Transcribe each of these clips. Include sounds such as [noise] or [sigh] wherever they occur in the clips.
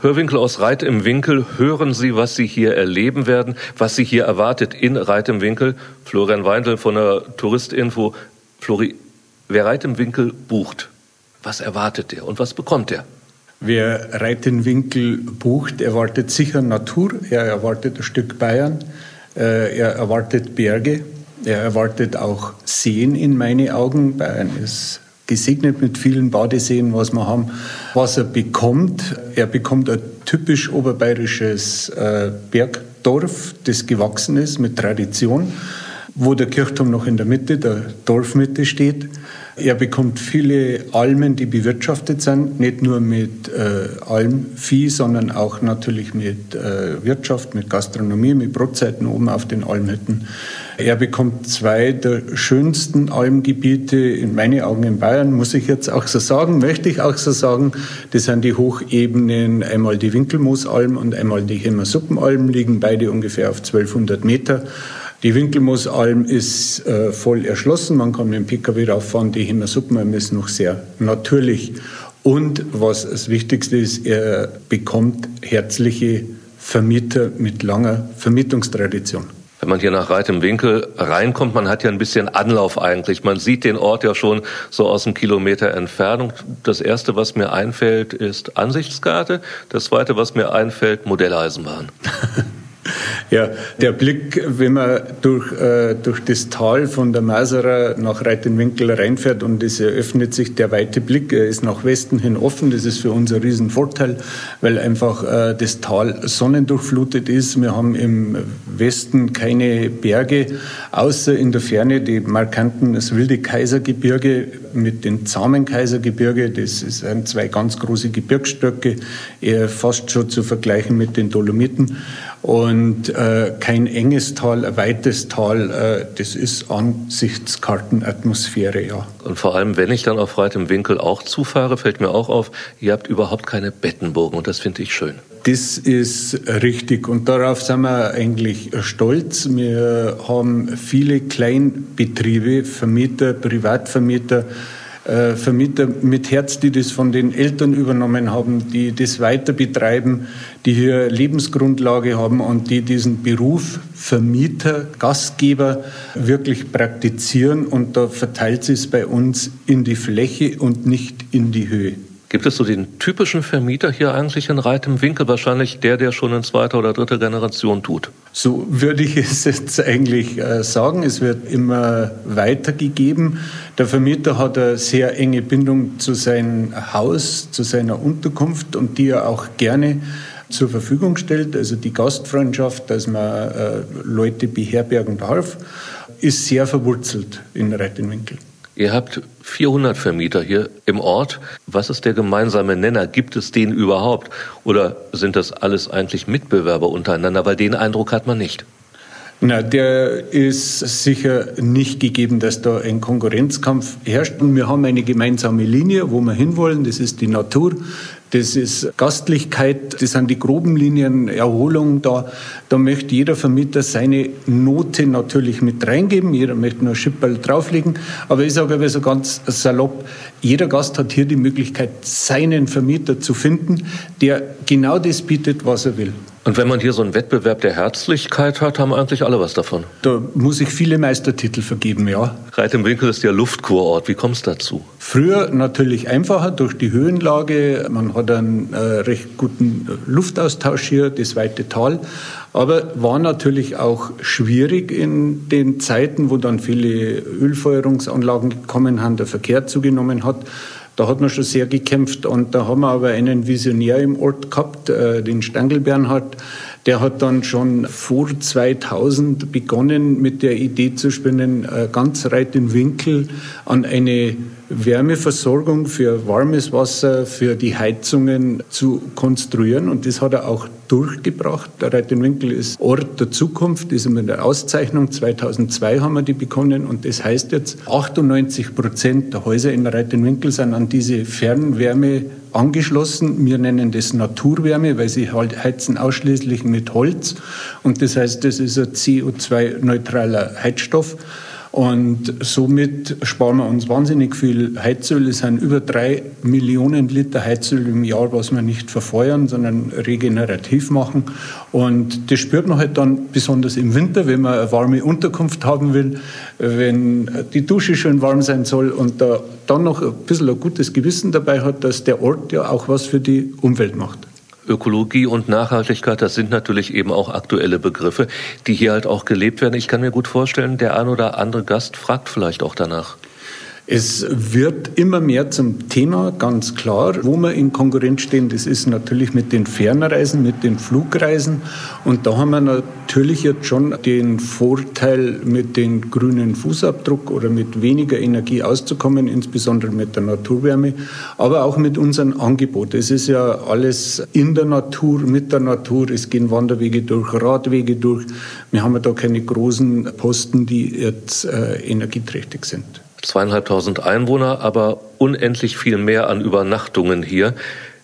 Hörwinkel aus Reit im Winkel, hören Sie, was Sie hier erleben werden, was Sie hier erwartet in Reit im Winkel. Florian Weindl von der Touristinfo. Flori, wer Reit im Winkel bucht, was erwartet er und was bekommt er? Wer Reit im Winkel bucht, erwartet sicher Natur, er erwartet ein Stück Bayern, äh, er erwartet Berge, er erwartet auch Seen in meine Augen. Bayern ist gesegnet mit vielen Badeseen, was wir haben. Was er bekommt, er bekommt ein typisch oberbayerisches äh, Bergdorf, das gewachsen ist mit Tradition, wo der Kirchturm noch in der Mitte, der Dorfmitte steht. Er bekommt viele Almen, die bewirtschaftet sind, nicht nur mit äh, Almvieh, sondern auch natürlich mit äh, Wirtschaft, mit Gastronomie, mit Brotzeiten oben auf den Almhütten. Er bekommt zwei der schönsten Almgebiete in meinen Augen in Bayern, muss ich jetzt auch so sagen, möchte ich auch so sagen. Das sind die Hochebenen, einmal die Winkelmoosalm und einmal die Hemmersuppenalm, liegen beide ungefähr auf 1200 Meter. Die Winkelmoosalm ist äh, voll erschlossen, man kann mit dem Pkw rauffahren. Die Himmersuppenalm ist noch sehr natürlich. Und was das Wichtigste ist, er bekommt herzliche Vermieter mit langer Vermietungstradition. Wenn man hier nach Reit im Winkel reinkommt, man hat ja ein bisschen Anlauf eigentlich. Man sieht den Ort ja schon so aus einem Kilometer Entfernung. Das erste, was mir einfällt, ist Ansichtskarte. Das zweite, was mir einfällt, Modelleisenbahn. [laughs] Ja, der Blick, wenn man durch, äh, durch das Tal von der Maserer nach Reitenwinkel reinfährt und es eröffnet sich der weite Blick, er ist nach Westen hin offen. Das ist für uns ein Riesenvorteil, weil einfach äh, das Tal sonnendurchflutet ist. Wir haben im Westen keine Berge, außer in der Ferne die markanten, das wilde Kaisergebirge mit den zahmen Kaisergebirge. Das sind zwei ganz große Gebirgsstöcke, eher fast schon zu vergleichen mit den Dolomiten und äh, kein enges Tal, ein weites Tal. Äh, das ist Ansichtskartenatmosphäre, ja. Und vor allem, wenn ich dann auf weitem Winkel auch zufahre, fällt mir auch auf, ihr habt überhaupt keine Bettenburgen und das finde ich schön. Das ist richtig und darauf sind wir eigentlich stolz. Wir haben viele Kleinbetriebe, Vermieter, Privatvermieter, äh, Vermieter mit Herz, die das von den Eltern übernommen haben, die das weiter betreiben, die hier Lebensgrundlage haben und die diesen Beruf Vermieter, Gastgeber wirklich praktizieren. Und da verteilt sich es bei uns in die Fläche und nicht in die Höhe. Gibt es so den typischen Vermieter hier eigentlich in Reit im Winkel? Wahrscheinlich der, der schon in zweiter oder dritter Generation tut. So würde ich es jetzt eigentlich äh, sagen. Es wird immer weitergegeben. Der Vermieter hat eine sehr enge Bindung zu seinem Haus, zu seiner Unterkunft und die er auch gerne zur Verfügung stellt. Also die Gastfreundschaft, dass man äh, Leute beherbergen darf, ist sehr verwurzelt in Reit im Winkel. Ihr habt 400 Vermieter hier im Ort. Was ist der gemeinsame Nenner? Gibt es den überhaupt? Oder sind das alles eigentlich Mitbewerber untereinander? Weil den Eindruck hat man nicht. Na, der ist sicher nicht gegeben, dass da ein Konkurrenzkampf herrscht. Und wir haben eine gemeinsame Linie, wo wir hinwollen. Das ist die Natur, das ist Gastlichkeit, das sind die groben Linien, Erholung. Da, da möchte jeder Vermieter seine Note natürlich mit reingeben. Jeder möchte nur Schipperl drauflegen. Aber ich sage aber so ganz salopp, jeder Gast hat hier die Möglichkeit, seinen Vermieter zu finden, der genau das bietet, was er will. Und wenn man hier so einen Wettbewerb der Herzlichkeit hat, haben eigentlich alle was davon. Da muss ich viele Meistertitel vergeben, ja. Reit im Winkel ist ja Luftkurort. Wie kommt es dazu? Früher natürlich einfacher durch die Höhenlage. Man hat einen äh, recht guten Luftaustausch hier, das weite Tal. Aber war natürlich auch schwierig in den Zeiten, wo dann viele Ölfeuerungsanlagen gekommen haben, der Verkehr zugenommen hat. Da hat man schon sehr gekämpft. Und da haben wir aber einen Visionär im Ort gehabt, äh, den Stangl Bernhard, der hat dann schon vor 2000 begonnen mit der Idee zu spinnen, äh, ganz reit den Winkel an eine Wärmeversorgung für warmes Wasser, für die Heizungen zu konstruieren. Und das hat er auch durchgebracht. Der Reitenwinkel ist Ort der Zukunft, ist mit der Auszeichnung. 2002 haben wir die bekommen. Und das heißt jetzt, 98 Prozent der Häuser in Reitenwinkel sind an diese Fernwärme angeschlossen. Wir nennen das Naturwärme, weil sie halt heizen ausschließlich mit Holz. Und das heißt, das ist ein CO2-neutraler Heizstoff. Und somit sparen wir uns wahnsinnig viel Heizöl. Es sind über drei Millionen Liter Heizöl im Jahr, was wir nicht verfeuern, sondern regenerativ machen. Und das spürt man halt dann besonders im Winter, wenn man eine warme Unterkunft haben will, wenn die Dusche schön warm sein soll und da dann noch ein bisschen ein gutes Gewissen dabei hat, dass der Ort ja auch was für die Umwelt macht. Ökologie und Nachhaltigkeit, das sind natürlich eben auch aktuelle Begriffe, die hier halt auch gelebt werden. Ich kann mir gut vorstellen, der ein oder andere Gast fragt vielleicht auch danach. Es wird immer mehr zum Thema, ganz klar, wo wir in Konkurrenz stehen. Das ist natürlich mit den Fernreisen, mit den Flugreisen. Und da haben wir natürlich jetzt schon den Vorteil, mit dem grünen Fußabdruck oder mit weniger Energie auszukommen, insbesondere mit der Naturwärme, aber auch mit unserem Angebot. Es ist ja alles in der Natur, mit der Natur. Es gehen Wanderwege durch, Radwege durch. Wir haben ja da keine großen Posten, die jetzt äh, energieträchtig sind zweieinhalbtausend Einwohner, aber unendlich viel mehr an Übernachtungen hier.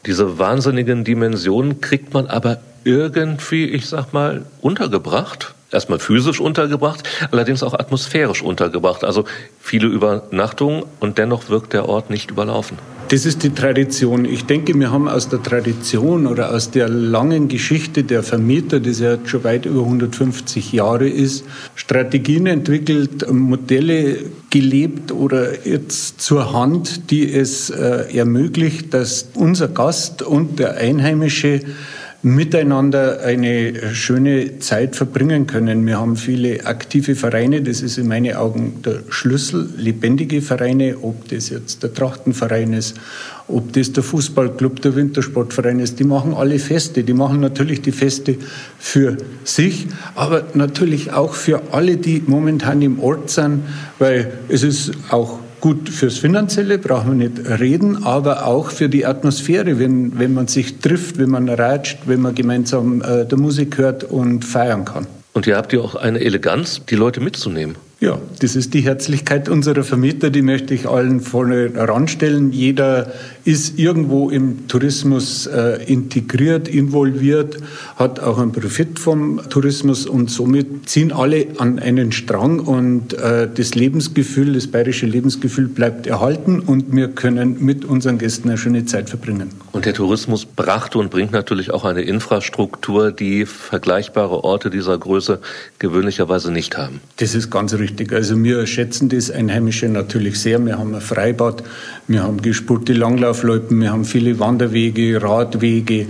Diese wahnsinnigen Dimensionen kriegt man aber irgendwie, ich sag mal, untergebracht. Erstmal physisch untergebracht, allerdings auch atmosphärisch untergebracht. Also viele Übernachtungen und dennoch wirkt der Ort nicht überlaufen. Das ist die Tradition. Ich denke, wir haben aus der Tradition oder aus der langen Geschichte der Vermieter, das ja schon weit über 150 Jahre ist, Strategien entwickelt, Modelle gelebt oder jetzt zur Hand, die es äh, ermöglicht, dass unser Gast und der Einheimische miteinander eine schöne Zeit verbringen können. Wir haben viele aktive Vereine, das ist in meinen Augen der Schlüssel, lebendige Vereine, ob das jetzt der Trachtenverein ist, ob das der Fußballclub, der Wintersportverein ist, die machen alle Feste, die machen natürlich die Feste für sich, aber natürlich auch für alle, die momentan im Ort sind, weil es ist auch gut fürs Finanzielle, brauchen wir nicht reden, aber auch für die Atmosphäre, wenn, wenn man sich trifft, wenn man ratscht, wenn man gemeinsam äh, der Musik hört und feiern kann. Und ihr habt ja auch eine Eleganz, die Leute mitzunehmen. Ja, das ist die Herzlichkeit unserer Vermieter, die möchte ich allen vorne ranstellen. Jeder ist irgendwo im Tourismus äh, integriert, involviert, hat auch einen Profit vom Tourismus und somit ziehen alle an einen Strang und äh, das Lebensgefühl, das bayerische Lebensgefühl bleibt erhalten und wir können mit unseren Gästen eine schöne Zeit verbringen. Und der Tourismus brachte und bringt natürlich auch eine Infrastruktur, die vergleichbare Orte dieser Größe gewöhnlicherweise nicht haben. Das ist ganz richtig. Also wir schätzen das Einheimische natürlich sehr. Wir haben ein Freibad, wir haben gespulte Langlaufloipen, wir haben viele Wanderwege, Radwege.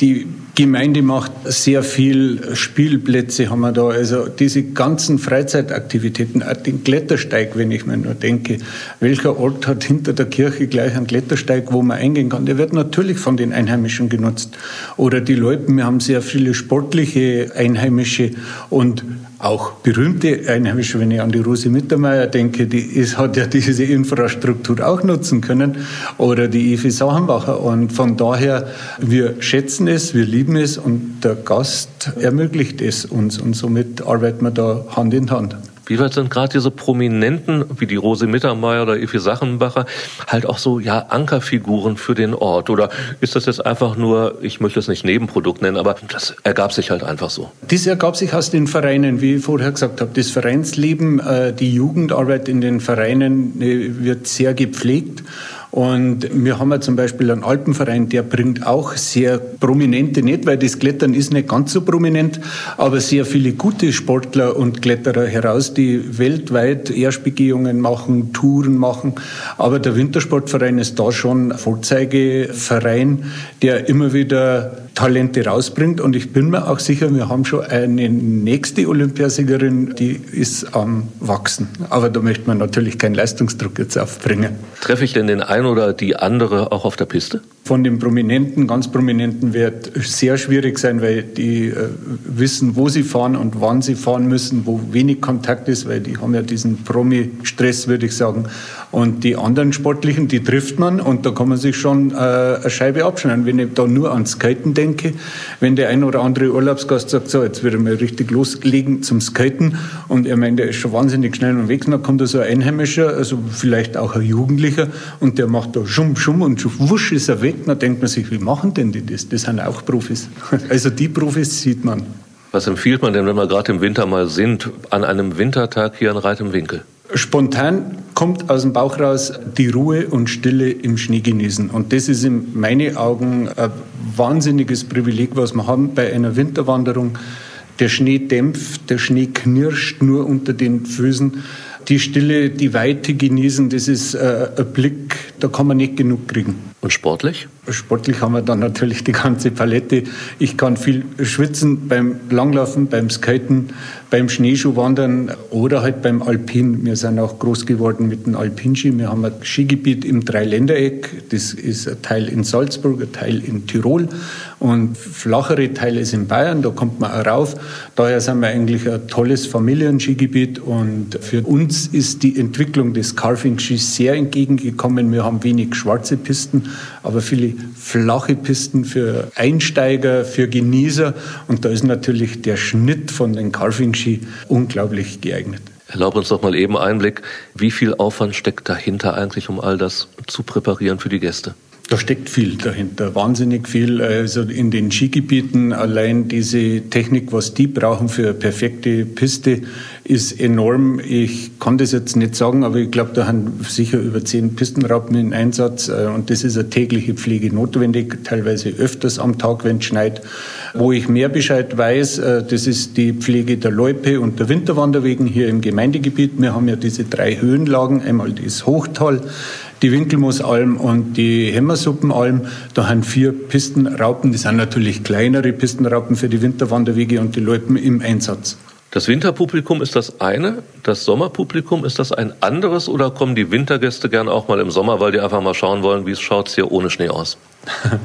Die Gemeinde macht sehr viel Spielplätze haben wir da. Also diese ganzen Freizeitaktivitäten, auch den Klettersteig, wenn ich mir nur denke, welcher Ort hat hinter der Kirche gleich einen Klettersteig, wo man eingehen kann? Der wird natürlich von den Einheimischen genutzt. Oder die Leute, wir haben sehr viele sportliche Einheimische und auch berühmte Einheimische, wenn ich an die Rose Mittermeier denke, die ist, hat ja diese Infrastruktur auch nutzen können, oder die Evi Sahenbacher. Und von daher, wir schätzen es, wir lieben es und der Gast ermöglicht es uns. Und somit arbeiten wir da Hand in Hand. Wie weit sind gerade diese Prominenten wie die Rose Mittermeier oder Effi Sachenbacher halt auch so ja Ankerfiguren für den Ort? Oder ist das jetzt einfach nur, ich möchte es nicht Nebenprodukt nennen, aber das ergab sich halt einfach so? Das ergab sich aus den Vereinen, wie ich vorher gesagt habe. Das Vereinsleben, äh, die Jugendarbeit in den Vereinen äh, wird sehr gepflegt. Und wir haben ja zum Beispiel einen Alpenverein, der bringt auch sehr prominente, nicht weil das Klettern ist nicht ganz so prominent, aber sehr viele gute Sportler und Kletterer heraus, die weltweit Erstbegehungen machen, Touren machen. Aber der Wintersportverein ist da schon Vorzeigeverein, der immer wieder Talente rausbringt. Und ich bin mir auch sicher, wir haben schon eine nächste Olympiasiegerin, die ist am Wachsen. Aber da möchte man natürlich keinen Leistungsdruck jetzt aufbringen. Treffe ich denn den einen oder die andere auch auf der Piste? Von den Prominenten, ganz Prominenten wird sehr schwierig sein, weil die äh, wissen, wo sie fahren und wann sie fahren müssen, wo wenig Kontakt ist, weil die haben ja diesen Promi-Stress, würde ich sagen. Und die anderen Sportlichen, die trifft man und da kann man sich schon äh, eine Scheibe abschneiden. Wenn ich da nur ans Skaten denke, wenn der ein oder andere Urlaubsgast sagt, so, jetzt würde mal richtig loslegen zum Skaten und er meint, er ist schon wahnsinnig schnell unterwegs, dann kommt da so ein Einheimischer, also vielleicht auch ein Jugendlicher und der macht da Schum, Schum und wusch ist er weg dann denkt man sich, wie machen denn die das? Das sind auch Profis. [laughs] Also die Profis sieht man. Was empfiehlt man denn, wenn wir gerade im Winter mal sind, an einem Wintertag hier in Reit im Winkel? Spontan kommt aus dem Bauch raus die Ruhe und Stille im Schnee genießen. Und das ist in meinen Augen ein wahnsinniges Privileg, was wir haben bei einer Winterwanderung. Der Schnee dämpft, der Schnee knirscht nur unter den Füßen. Die Stille, die Weite genießen, das ist äh, ein Blick, da kann man nicht genug kriegen. Und sportlich? Sportlich haben wir dann natürlich die ganze Palette. Ich kann viel schwitzen beim Langlaufen, beim Skaten, beim Schneeschuhwandern oder halt beim Alpin. Wir sind auch groß geworden mit dem Alpinski. Wir haben ein Skigebiet im Dreiländereck. Das ist ein Teil in Salzburg, ein Teil in Tirol und flachere Teile ist in Bayern. Da kommt man auch rauf. Daher sind wir eigentlich ein tolles Familienskigebiet und für uns ist die Entwicklung des Carving-Skis sehr entgegengekommen. Wir haben wenig schwarze Pisten, aber viele flache Pisten für Einsteiger, für Genießer. Und da ist natürlich der Schnitt von den Carving-Ski unglaublich geeignet. Erlaub uns doch mal eben Einblick. Wie viel Aufwand steckt dahinter eigentlich, um all das zu präparieren für die Gäste? Da steckt viel dahinter, wahnsinnig viel. Also in den Skigebieten allein diese Technik, was die brauchen für perfekte Piste, ist enorm. Ich kann das jetzt nicht sagen, aber ich glaube, da haben sicher über zehn Pistenraupen in Einsatz äh, und das ist eine tägliche Pflege notwendig, teilweise öfters am Tag, wenn es schneit. Wo ich mehr Bescheid weiß, äh, das ist die Pflege der Loipe und der Winterwanderwegen hier im Gemeindegebiet. Wir haben ja diese drei Höhenlagen, einmal das Hochtal, die Winkelmoosalm und die Hämmersuppenalm. Da haben vier Pistenraupen, das sind natürlich kleinere Pistenraupen für die Winterwanderwege und die Loipen im Einsatz. Das Winterpublikum ist das eine, das Sommerpublikum ist das ein anderes oder kommen die Wintergäste gern auch mal im Sommer, weil die einfach mal schauen wollen, wie es schaut hier ohne Schnee aus? [laughs]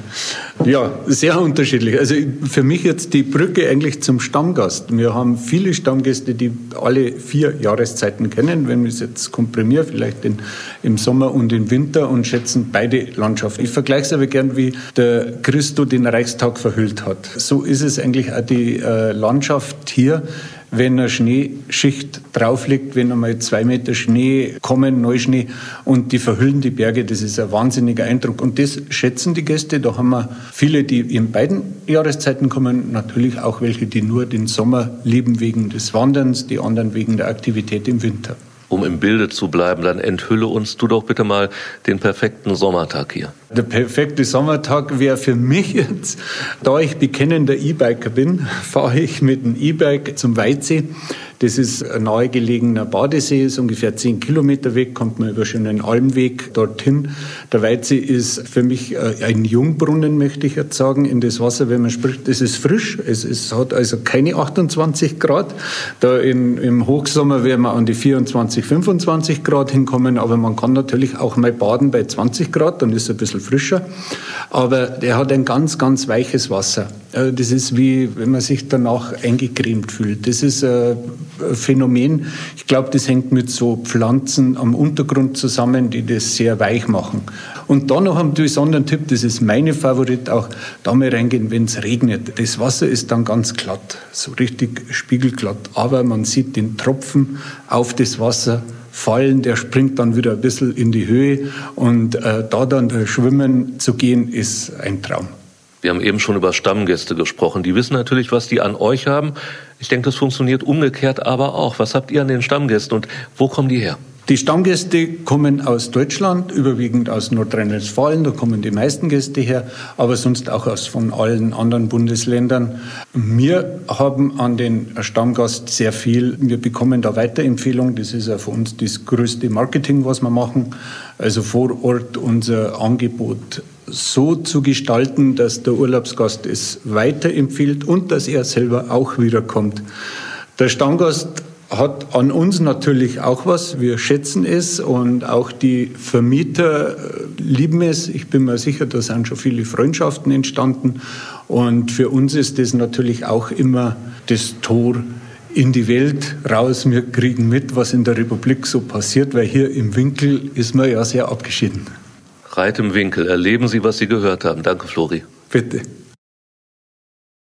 Ja, sehr unterschiedlich. Also für mich jetzt die Brücke eigentlich zum Stammgast. Wir haben viele Stammgäste, die alle vier Jahreszeiten kennen, wenn wir es jetzt komprimieren, vielleicht in, im Sommer und im Winter und schätzen beide Landschaften. Ich vergleiche es aber gern, wie der Christo den Reichstag verhüllt hat. So ist es eigentlich auch die äh, Landschaft hier wenn eine Schneeschicht drauf liegt, wenn einmal zwei Meter Schnee kommen, Neuschnee und die verhüllen die Berge, das ist ein wahnsinniger Eindruck. Und das schätzen die Gäste. Da haben wir viele, die in beiden Jahreszeiten kommen, natürlich auch welche, die nur den Sommer lieben wegen des Wanderns, die anderen wegen der Aktivität im Winter um im Bilde zu bleiben, dann enthülle uns du doch bitte mal den perfekten Sommertag hier. Der perfekte Sommertag wäre für mich jetzt, da ich bekennender E-Biker bin, [laughs] fahre ich mit dem E-Bike zum Weitsee das ist ein nahegelegener Badesee, ist ungefähr zehn Kilometer weg, kommt man über schönen Almweg dorthin. Der Weitsee ist für mich äh, ein Jungbrunnen, möchte ich jetzt sagen, in das Wasser, wenn man spricht. Es ist frisch, es, ist, hat also keine 28 Grad. Da in, im Hochsommer werden wir an die 24, 25 Grad hinkommen, aber man kann natürlich auch mal baden bei 20 Grad, dann ist es ein bisschen frischer. Aber der hat ein ganz, ganz weiches Wasser. Äh, das ist wie, wenn man sich danach eingecremt fühlt. Das ist äh, Phänomen. Ich glaube, das hängt mit so Pflanzen am Untergrund zusammen, die das sehr weich machen. Und dann noch einen besonderen Tipp, das ist meine Favorit, auch da mal reingehen, wenn es regnet. Das Wasser ist dann ganz glatt, so richtig spiegelglatt. Aber man sieht den Tropfen auf das Wasser fallen, der springt dann wieder ein bisschen in die Höhe. Und äh, da dann äh, schwimmen zu gehen, ist ein Traum. Wir haben eben schon über Stammgäste gesprochen. Die wissen natürlich, was die an euch haben. Ich denke, das funktioniert umgekehrt aber auch. Was habt ihr an den Stammgästen und wo kommen die her? Die Stammgäste kommen aus Deutschland, überwiegend aus Nordrhein-Westfalen, da kommen die meisten Gäste her, aber sonst auch aus von allen anderen Bundesländern. Wir haben an den Stammgast sehr viel, wir bekommen da Weiterempfehlungen, das ist ja für uns das größte Marketing, was wir machen, also vor Ort unser Angebot so zu gestalten, dass der Urlaubsgast es weiterempfiehlt und dass er selber auch wiederkommt. Der Stammgast hat an uns natürlich auch was. Wir schätzen es und auch die Vermieter äh, lieben es. Ich bin mir sicher, da sind schon viele Freundschaften entstanden. Und für uns ist das natürlich auch immer das Tor in die Welt raus. Wir kriegen mit, was in der Republik so passiert, weil hier im Winkel ist man ja sehr abgeschieden. Reit im Winkel. Erleben Sie, was Sie gehört haben. Danke, Flori. Bitte.